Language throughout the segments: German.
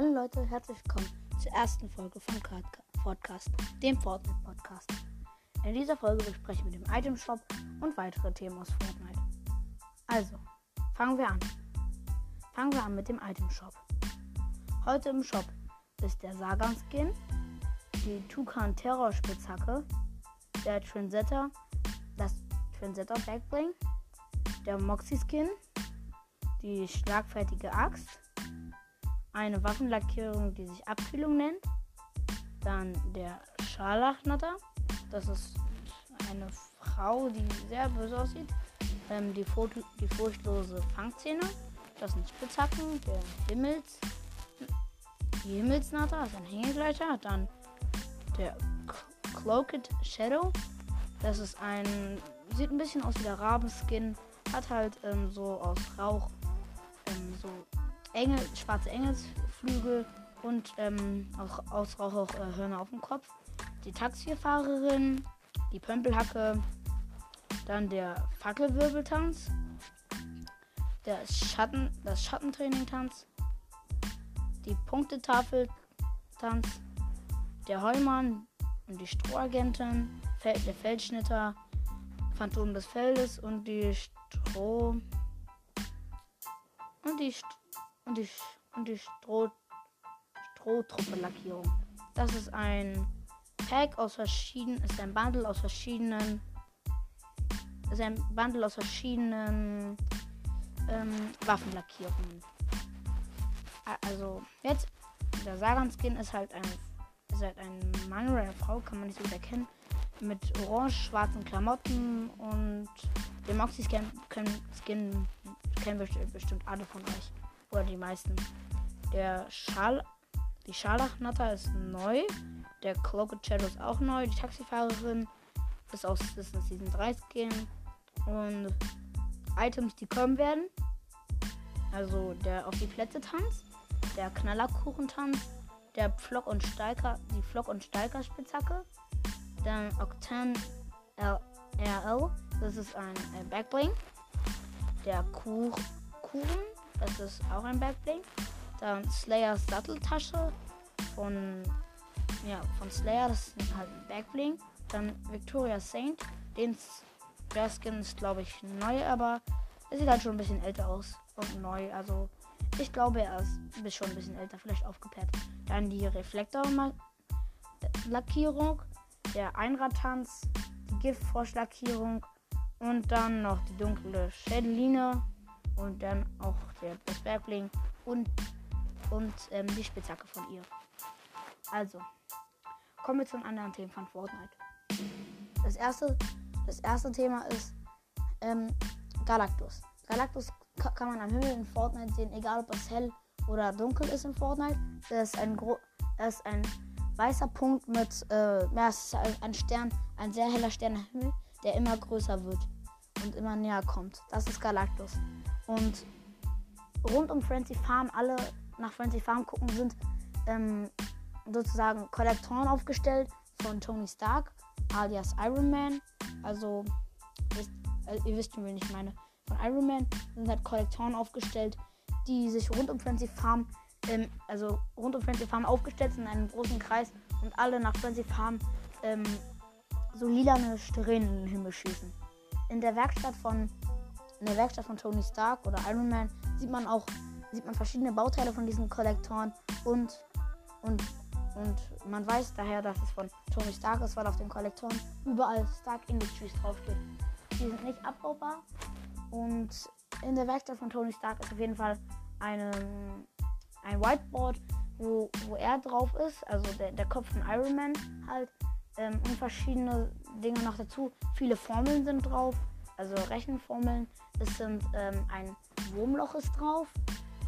Hallo Leute, herzlich willkommen zur ersten Folge vom Podcast, dem Fortnite Podcast. In dieser Folge besprechen wir den Item Shop und weitere Themen aus Fortnite. Also, fangen wir an. Fangen wir an mit dem Item Shop. Heute im Shop ist der Sagan Skin, die Tukan Terror Spitzhacke, der Transetter, das Transetter Backbling, der Moxie Skin, die schlagfertige Axt, eine Waffenlackierung, die sich Abkühlung nennt, dann der Scharlachnatter, das ist eine Frau, die sehr böse aussieht, ähm, die, die furchtlose Fangzähne, das sind Spitzhacken, der Himmels, die Himmelsnatter, ist ein Hängegleiter, dann der Cloaked Shadow, das ist ein, sieht ein bisschen aus wie der Rabenskin, hat halt ähm, so aus Rauch Engel, schwarze Engelsflügel und ähm, auch aus äh, Hörner auf dem Kopf. Die Taxifahrerin, die Pömpelhacke, dann der Fackelwirbeltanz, der Schatten, das Schattentraining-Tanz, die Punktetafel-Tanz, der Heumann und die Strohagentin, der Feldschnitter, Phantom des Feldes und die Stroh und die St und die und die Stroh Strohtruppe-Lackierung. Das ist ein Pack aus verschiedenen, ist ein Bundle aus verschiedenen, ist ein Bundle aus verschiedenen ähm, Waffenlackierungen. Also jetzt der Sagan-Skin ist halt ein ist halt ein Mann oder eine Frau, kann man nicht so gut erkennen, mit orange-schwarzen Klamotten und den Moxie-Skin Skin kennen bestimmt alle von euch. Oder die meisten. Der Schal. Die Scharlachnatter ist neu. Der Cloaked Shadow ist auch neu. Die Taxifahrerin ist aus ist in Season 3 Skin. Und Items, die kommen werden. Also der auf die Plätze Tanz, der Knallerkuchen Tanz, der Pflock und Stalker, die Flock und Stalker Spitzhacke, dann Octan RL, das ist ein äh, Backbling, der Kuch Kuchen. Das ist auch ein Backbling. Dann Slayers Satteltasche von, ja, von Slayer. Das ist halt ein Backbling. Dann Victoria Saint. Den der Skin ist, glaube ich, neu, aber er sieht halt schon ein bisschen älter aus und neu. Also ich glaube, er ist schon ein bisschen älter, vielleicht aufgepeppt. Dann die Reflektor-Lackierung, der Einradtanz, die Giftfrosch-Lackierung und dann noch die dunkle Schädeline und dann auch der, das Bergbling und, und ähm, die Spitzhacke von ihr. Also, kommen wir zu einem anderen Thema von Fortnite. Das erste, das erste Thema ist ähm, Galactus. Galactus kann man am Himmel in Fortnite sehen, egal ob es hell oder dunkel ist in Fortnite. Das ist ein, Gro das ist ein weißer Punkt mit, äh, ja, es ist ein Stern, ein sehr heller Stern am Himmel der immer größer wird und immer näher kommt. Das ist Galactus. Und rund um Frenzy Farm, alle nach Frenzy Farm gucken, sind ähm, sozusagen Kollektoren aufgestellt von Tony Stark, alias Iron Man. Also, wisst, also ihr wisst schon, wen ich meine. Von Iron Man sind halt Kollektoren aufgestellt, die sich rund um Frenzy Farm, ähm, also rund um Frenzy Farm aufgestellt sind in einem großen Kreis und alle nach Frenzy Farm ähm, so lilane Strähnen in den Himmel schießen. In der Werkstatt von in der Werkstatt von Tony Stark oder Iron Man sieht man auch sieht man verschiedene Bauteile von diesen Kollektoren und und und man weiß daher, dass es von Tony Stark ist, weil auf den Kollektoren überall Stark Industries draufsteht. Die sind nicht abbaubar und in der Werkstatt von Tony Stark ist auf jeden Fall eine, ein Whiteboard, wo, wo er drauf ist, also der, der Kopf von Iron Man halt ähm, und verschiedene Dinge noch dazu. Viele Formeln sind drauf, also Rechenformeln. Es sind ähm, ein Wurmloch ist drauf.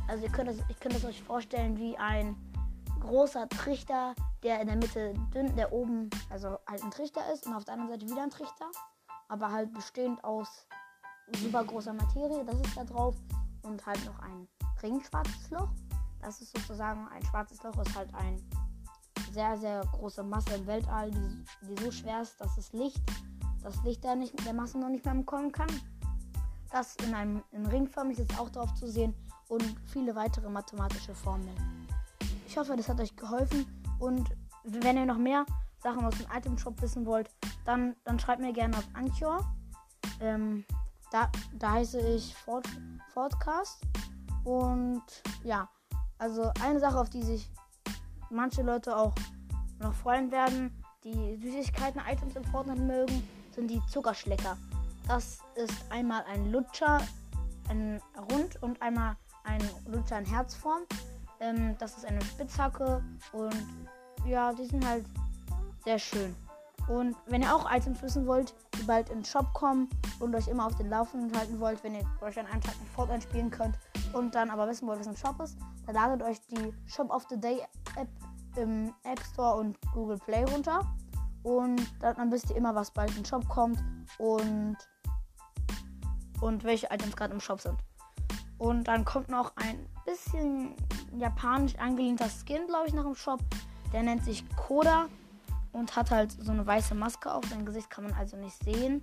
Also ihr könnt es, ich könnte es euch vorstellen wie ein großer Trichter, der in der Mitte dünn, der oben, also halt ein Trichter ist und auf der anderen Seite wieder ein Trichter, aber halt bestehend aus super großer Materie, das ist da drauf und halt noch ein ringschwarzes Loch. Das ist sozusagen ein schwarzes Loch, ist halt ein sehr, sehr große Masse im Weltall, die, die so schwer ist, dass das Licht, das Licht der, nicht, der Masse noch nicht mehr bekommen kann. Das in einem in ringförmig ist auch drauf zu sehen und viele weitere mathematische Formeln. Ich hoffe, das hat euch geholfen. Und wenn ihr noch mehr Sachen aus dem Item Shop wissen wollt, dann, dann schreibt mir gerne auf Anchor. Ähm, da, da heiße ich Ford, Fordcast. Und ja, also eine Sache, auf die sich manche Leute auch noch freuen werden, die Süßigkeiten-Items im Fortnite mögen, sind die Zuckerschlecker. Das ist einmal ein Lutscher, ein Rund und einmal ein Lutscher in Herzform. Ähm, das ist eine Spitzhacke und ja, die sind halt sehr schön. Und wenn ihr auch Items wissen wollt, die bald in den Shop kommen und euch immer auf den Laufenden halten wollt, wenn ihr euch an einem Tag nicht Fortnite spielen könnt und dann aber wissen wollt, was im Shop ist, dann ladet euch die Shop of the Day App im App Store und Google Play runter. Und dann, wisst ihr immer, was bald den Shop kommt und, und welche Items gerade im Shop sind. Und dann kommt noch ein bisschen japanisch angelehnter Skin, glaube ich, nach dem Shop. Der nennt sich Koda und hat halt so eine weiße Maske auf. Sein Gesicht kann man also nicht sehen.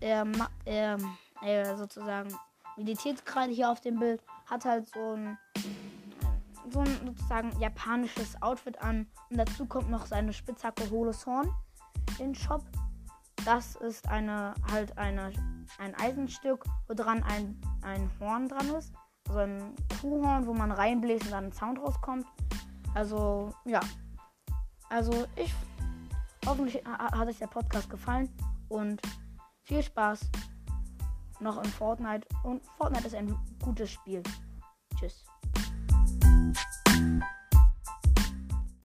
Er, er, er sozusagen meditiert gerade hier auf dem Bild. Hat halt so ein, so ein sozusagen japanisches Outfit an. Und dazu kommt noch seine Spitzhacke Holes Horn in Shop. Das ist eine halt eine, ein Eisenstück, wo dran ein, ein Horn dran ist. So also ein Kuhhorn, wo man reinbläst und dann ein Sound rauskommt. Also, ja. Also, ich Hoffentlich hat euch der Podcast gefallen und viel Spaß noch in Fortnite. Und Fortnite ist ein gutes Spiel. Tschüss.